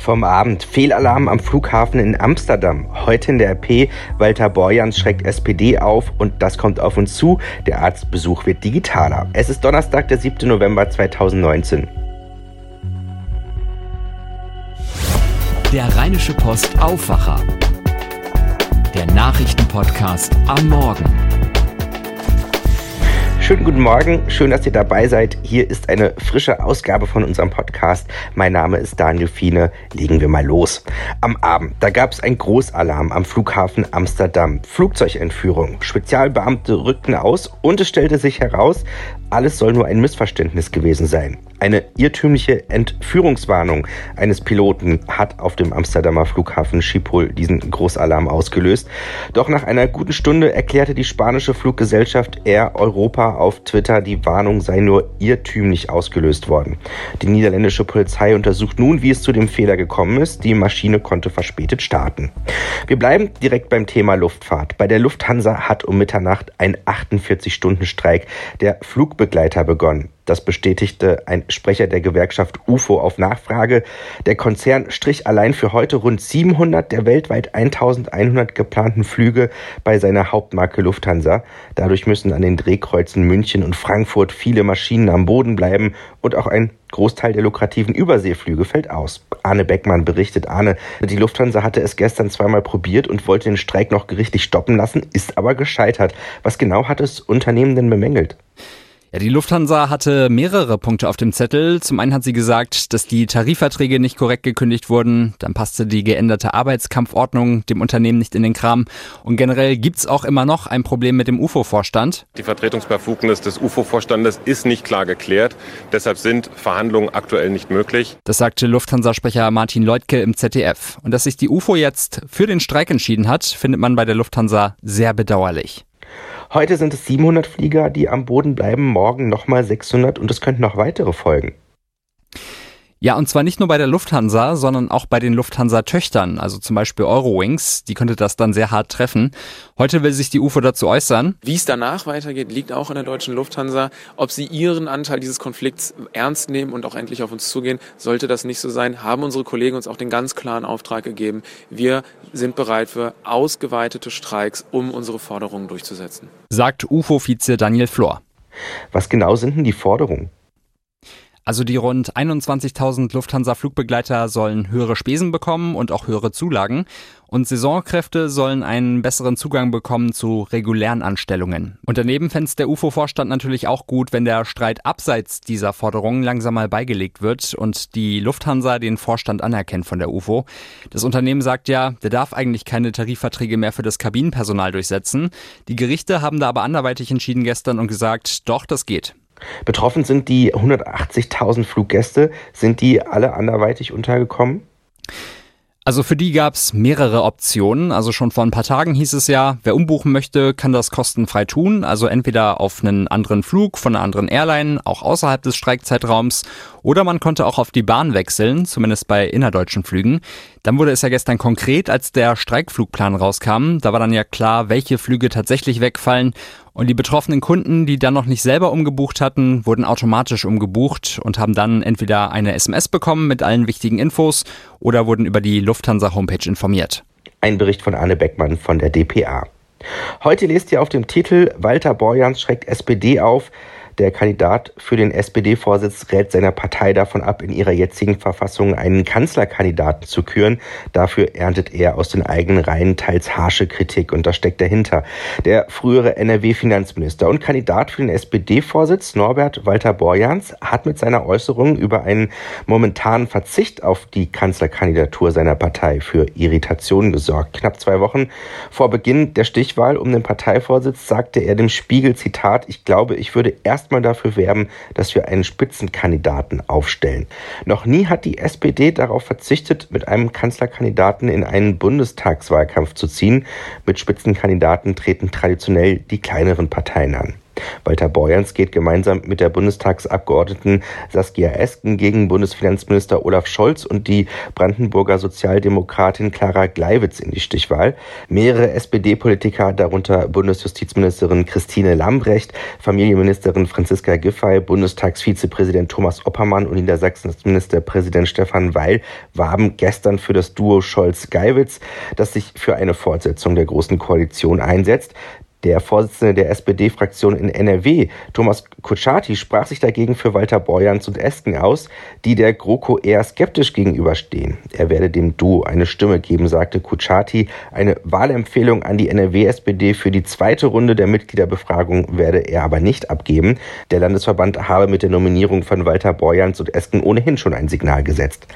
Vom Abend Fehlalarm am Flughafen in Amsterdam. Heute in der RP Walter Borjans schreckt SPD auf und das kommt auf uns zu. Der Arztbesuch wird digitaler. Es ist Donnerstag, der 7. November 2019. Der Rheinische Post Aufwacher. Der Nachrichtenpodcast am Morgen. Schönen guten Morgen, schön, dass ihr dabei seid. Hier ist eine frische Ausgabe von unserem Podcast. Mein Name ist Daniel Fiene. Legen wir mal los. Am Abend, da gab es ein Großalarm am Flughafen Amsterdam. Flugzeugentführung. Spezialbeamte rückten aus und es stellte sich heraus, alles soll nur ein Missverständnis gewesen sein. Eine irrtümliche Entführungswarnung eines Piloten hat auf dem Amsterdamer Flughafen Schiphol diesen Großalarm ausgelöst. Doch nach einer guten Stunde erklärte die spanische Fluggesellschaft Air Europa auf Twitter, die Warnung sei nur irrtümlich ausgelöst worden. Die niederländische Polizei untersucht nun, wie es zu dem Fehler gekommen ist. Die Maschine konnte verspätet starten. Wir bleiben direkt beim Thema Luftfahrt. Bei der Lufthansa hat um Mitternacht ein 48-Stunden-Streik der Flugbegleiter begonnen. Das bestätigte ein Sprecher der Gewerkschaft UFO auf Nachfrage. Der Konzern strich allein für heute rund 700 der weltweit 1100 geplanten Flüge bei seiner Hauptmarke Lufthansa. Dadurch müssen an den Drehkreuzen München und Frankfurt viele Maschinen am Boden bleiben und auch ein Großteil der lukrativen Überseeflüge fällt aus. Arne Beckmann berichtet, Arne, die Lufthansa hatte es gestern zweimal probiert und wollte den Streik noch gerichtlich stoppen lassen, ist aber gescheitert. Was genau hat das Unternehmen denn bemängelt? Ja, die Lufthansa hatte mehrere Punkte auf dem Zettel. Zum einen hat sie gesagt, dass die Tarifverträge nicht korrekt gekündigt wurden. Dann passte die geänderte Arbeitskampfordnung dem Unternehmen nicht in den Kram. Und generell gibt's auch immer noch ein Problem mit dem UFO-Vorstand. Die Vertretungsbefugnis des UFO-Vorstandes ist nicht klar geklärt. Deshalb sind Verhandlungen aktuell nicht möglich. Das sagte Lufthansa-Sprecher Martin Leutke im ZDF. Und dass sich die UFO jetzt für den Streik entschieden hat, findet man bei der Lufthansa sehr bedauerlich. Heute sind es 700 Flieger, die am Boden bleiben, morgen nochmal 600 und es könnten noch weitere folgen. Ja, und zwar nicht nur bei der Lufthansa, sondern auch bei den Lufthansa-Töchtern, also zum Beispiel Eurowings. Die könnte das dann sehr hart treffen. Heute will sich die UFO dazu äußern. Wie es danach weitergeht, liegt auch in der deutschen Lufthansa. Ob sie ihren Anteil dieses Konflikts ernst nehmen und auch endlich auf uns zugehen, sollte das nicht so sein, haben unsere Kollegen uns auch den ganz klaren Auftrag gegeben. Wir sind bereit für ausgeweitete Streiks, um unsere Forderungen durchzusetzen. Sagt UFO-Vize Daniel Flor. Was genau sind denn die Forderungen? Also die rund 21.000 Lufthansa-Flugbegleiter sollen höhere Spesen bekommen und auch höhere Zulagen. Und Saisonkräfte sollen einen besseren Zugang bekommen zu regulären Anstellungen. Und daneben fände der UFO-Vorstand natürlich auch gut, wenn der Streit abseits dieser Forderungen langsam mal beigelegt wird und die Lufthansa den Vorstand anerkennt von der UFO. Das Unternehmen sagt ja, der darf eigentlich keine Tarifverträge mehr für das Kabinenpersonal durchsetzen. Die Gerichte haben da aber anderweitig entschieden gestern und gesagt, doch, das geht. Betroffen sind die 180.000 Fluggäste. Sind die alle anderweitig untergekommen? Also für die gab es mehrere Optionen. Also schon vor ein paar Tagen hieß es ja, wer umbuchen möchte, kann das kostenfrei tun. Also entweder auf einen anderen Flug von einer anderen Airline, auch außerhalb des Streikzeitraums, oder man konnte auch auf die Bahn wechseln, zumindest bei innerdeutschen Flügen. Dann wurde es ja gestern konkret, als der Streikflugplan rauskam. Da war dann ja klar, welche Flüge tatsächlich wegfallen. Und die betroffenen Kunden, die dann noch nicht selber umgebucht hatten, wurden automatisch umgebucht und haben dann entweder eine SMS bekommen mit allen wichtigen Infos oder wurden über die Lufthansa-Homepage informiert. Ein Bericht von Arne Beckmann von der DPA. Heute lest ihr auf dem Titel Walter Borjans schreckt SPD auf. Der Kandidat für den SPD-Vorsitz rät seiner Partei davon ab, in ihrer jetzigen Verfassung einen Kanzlerkandidaten zu küren. Dafür erntet er aus den eigenen Reihen teils harsche Kritik und das steckt dahinter. Der frühere NRW-Finanzminister und Kandidat für den SPD-Vorsitz Norbert Walter Borjans hat mit seiner Äußerung über einen momentanen Verzicht auf die Kanzlerkandidatur seiner Partei für Irritation gesorgt. Knapp zwei Wochen vor Beginn der Stichwahl um den Parteivorsitz sagte er dem Spiegel Zitat, ich glaube, ich würde erst erstmal dafür werben, dass wir einen Spitzenkandidaten aufstellen. Noch nie hat die SPD darauf verzichtet, mit einem Kanzlerkandidaten in einen Bundestagswahlkampf zu ziehen. Mit Spitzenkandidaten treten traditionell die kleineren Parteien an. Walter Borjans geht gemeinsam mit der Bundestagsabgeordneten Saskia Esken gegen Bundesfinanzminister Olaf Scholz und die Brandenburger Sozialdemokratin Clara Gleiwitz in die Stichwahl. Mehrere SPD-Politiker, darunter Bundesjustizministerin Christine Lambrecht, Familienministerin Franziska Giffey, Bundestagsvizepräsident Thomas Oppermann und Niedersachsens Ministerpräsident Stefan Weil warben gestern für das Duo Scholz-Geiwitz, das sich für eine Fortsetzung der Großen Koalition einsetzt. Der Vorsitzende der SPD-Fraktion in NRW, Thomas Kutschaty, sprach sich dagegen für Walter Borjans und Esken aus, die der GroKo eher skeptisch gegenüberstehen. Er werde dem Duo eine Stimme geben, sagte Kutschaty. Eine Wahlempfehlung an die NRW-SPD für die zweite Runde der Mitgliederbefragung werde er aber nicht abgeben. Der Landesverband habe mit der Nominierung von Walter Borjans und Esken ohnehin schon ein Signal gesetzt.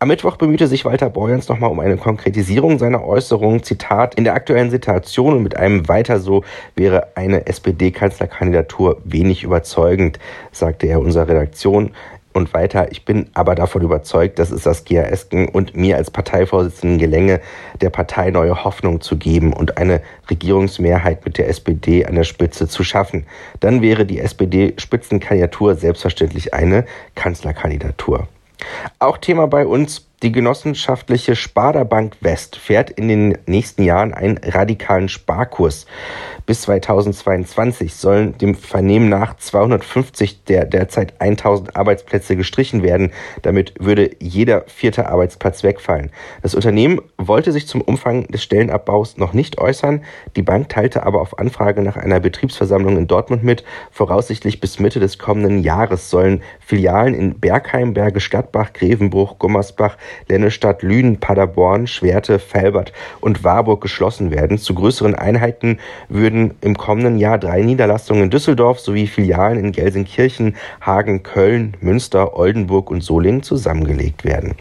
Am Mittwoch bemühte sich Walter Borjans nochmal um eine Konkretisierung seiner Äußerungen. Zitat, in der aktuellen Situation und mit einem weiter so wäre eine SPD-Kanzlerkandidatur wenig überzeugend, sagte er unserer Redaktion. Und weiter, ich bin aber davon überzeugt, dass es Saskia Esken und mir als Parteivorsitzenden gelänge, der Partei neue Hoffnung zu geben und eine Regierungsmehrheit mit der SPD an der Spitze zu schaffen. Dann wäre die SPD-Spitzenkandidatur selbstverständlich eine Kanzlerkandidatur. Auch Thema bei uns die genossenschaftliche Sparda Bank West fährt in den nächsten Jahren einen radikalen Sparkurs. Bis 2022 sollen dem Vernehmen nach 250 der derzeit 1000 Arbeitsplätze gestrichen werden. Damit würde jeder vierte Arbeitsplatz wegfallen. Das Unternehmen wollte sich zum Umfang des Stellenabbaus noch nicht äußern. Die Bank teilte aber auf Anfrage nach einer Betriebsversammlung in Dortmund mit. Voraussichtlich bis Mitte des kommenden Jahres sollen Filialen in Bergheim, Bergisch Gladbach, Grevenbruch, Gummersbach, Lennestadt, Lünen, Paderborn, Schwerte, Felbert und Warburg geschlossen werden. Zu größeren Einheiten würden werden im kommenden Jahr drei Niederlassungen in Düsseldorf sowie Filialen in Gelsenkirchen, Hagen, Köln, Münster, Oldenburg und Solingen zusammengelegt werden.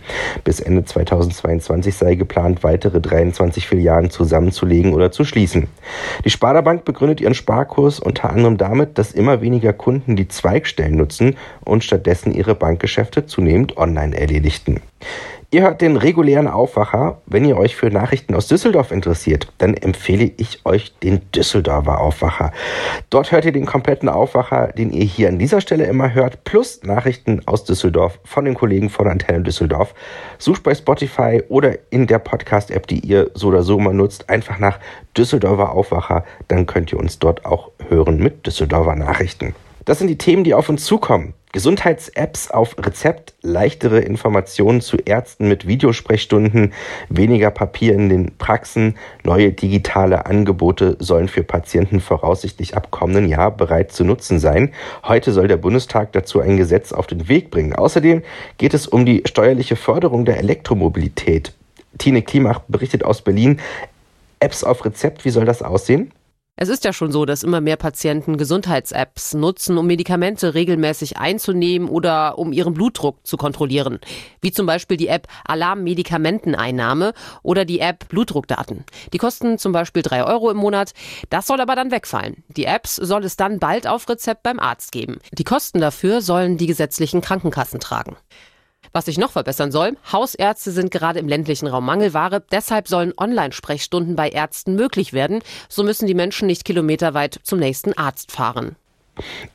Bis Ende 2022 sei geplant, weitere 23 Filialen zusammenzulegen oder zu schließen. Die Sparda Bank begründet ihren Sparkurs unter anderem damit, dass immer weniger Kunden die Zweigstellen nutzen und stattdessen ihre Bankgeschäfte zunehmend online erledigten. Ihr hört den regulären Aufwacher. Wenn ihr euch für Nachrichten aus Düsseldorf interessiert, dann empfehle ich euch den Düsseldorfer Aufwacher. Dort hört ihr den kompletten Aufwacher, den ihr hier an dieser Stelle immer hört, plus Nachrichten aus Düsseldorf von den Kollegen von Antenne Düsseldorf. Sucht bei Spotify oder in der Podcast-App, die ihr so oder so mal nutzt, einfach nach Düsseldorfer Aufwacher. Dann könnt ihr uns dort auch hören mit Düsseldorfer Nachrichten. Das sind die Themen, die auf uns zukommen. Gesundheits-Apps auf Rezept, leichtere Informationen zu Ärzten mit Videosprechstunden, weniger Papier in den Praxen, neue digitale Angebote sollen für Patienten voraussichtlich ab kommenden Jahr bereits zu nutzen sein. Heute soll der Bundestag dazu ein Gesetz auf den Weg bringen. Außerdem geht es um die steuerliche Förderung der Elektromobilität. Tine Klimach berichtet aus Berlin. Apps auf Rezept, wie soll das aussehen? Es ist ja schon so, dass immer mehr Patienten Gesundheits-Apps nutzen, um Medikamente regelmäßig einzunehmen oder um ihren Blutdruck zu kontrollieren. Wie zum Beispiel die App Alarm Medikamenteneinnahme oder die App Blutdruckdaten. Die kosten zum Beispiel drei Euro im Monat. Das soll aber dann wegfallen. Die Apps soll es dann bald auf Rezept beim Arzt geben. Die Kosten dafür sollen die gesetzlichen Krankenkassen tragen. Was sich noch verbessern soll, Hausärzte sind gerade im ländlichen Raum Mangelware, deshalb sollen Online-Sprechstunden bei Ärzten möglich werden. So müssen die Menschen nicht kilometerweit zum nächsten Arzt fahren.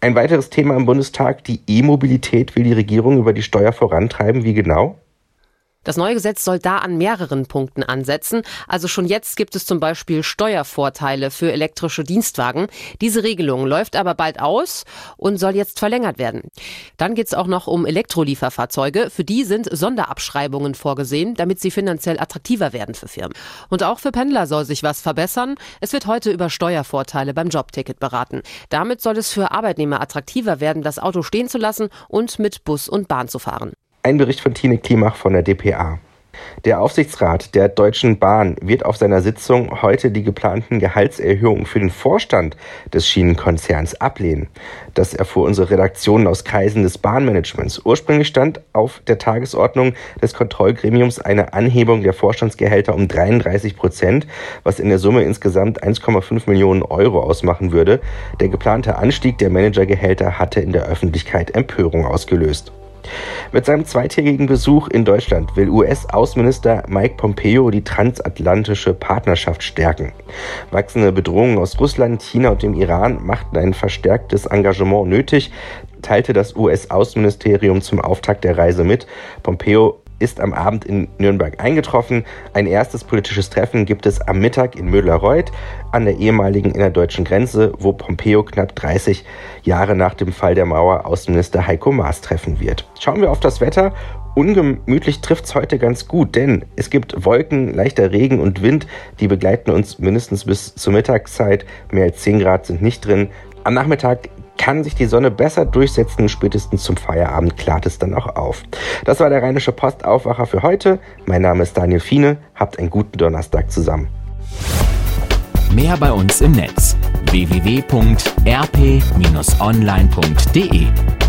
Ein weiteres Thema im Bundestag, die E-Mobilität will die Regierung über die Steuer vorantreiben. Wie genau? Das neue Gesetz soll da an mehreren Punkten ansetzen. Also schon jetzt gibt es zum Beispiel Steuervorteile für elektrische Dienstwagen. Diese Regelung läuft aber bald aus und soll jetzt verlängert werden. Dann geht es auch noch um Elektrolieferfahrzeuge. Für die sind Sonderabschreibungen vorgesehen, damit sie finanziell attraktiver werden für Firmen. Und auch für Pendler soll sich was verbessern. Es wird heute über Steuervorteile beim Jobticket beraten. Damit soll es für Arbeitnehmer attraktiver werden, das Auto stehen zu lassen und mit Bus und Bahn zu fahren. Ein Bericht von Tine Klimach von der dpa. Der Aufsichtsrat der Deutschen Bahn wird auf seiner Sitzung heute die geplanten Gehaltserhöhungen für den Vorstand des Schienenkonzerns ablehnen. Das erfuhr unsere Redaktion aus Kreisen des Bahnmanagements. Ursprünglich stand auf der Tagesordnung des Kontrollgremiums eine Anhebung der Vorstandsgehälter um 33 Prozent, was in der Summe insgesamt 1,5 Millionen Euro ausmachen würde. Der geplante Anstieg der Managergehälter hatte in der Öffentlichkeit Empörung ausgelöst. Mit seinem zweitägigen Besuch in Deutschland will US-Außenminister Mike Pompeo die transatlantische Partnerschaft stärken. Wachsende Bedrohungen aus Russland, China und dem Iran machten ein verstärktes Engagement nötig, teilte das US-Außenministerium zum Auftakt der Reise mit. Pompeo ist am Abend in Nürnberg eingetroffen. Ein erstes politisches Treffen gibt es am Mittag in Müller-Reuth an der ehemaligen innerdeutschen Grenze, wo Pompeo knapp 30 Jahre nach dem Fall der Mauer Außenminister Heiko Maas treffen wird. Schauen wir auf das Wetter Ungemütlich trifft es heute ganz gut, denn es gibt Wolken, leichter Regen und Wind, die begleiten uns mindestens bis zur Mittagszeit. Mehr als 10 Grad sind nicht drin. Am Nachmittag kann sich die Sonne besser durchsetzen. Spätestens zum Feierabend klart es dann auch auf. Das war der Rheinische Postaufwacher für heute. Mein Name ist Daniel Fiene. Habt einen guten Donnerstag zusammen. Mehr bei uns im Netz www.rp-online.de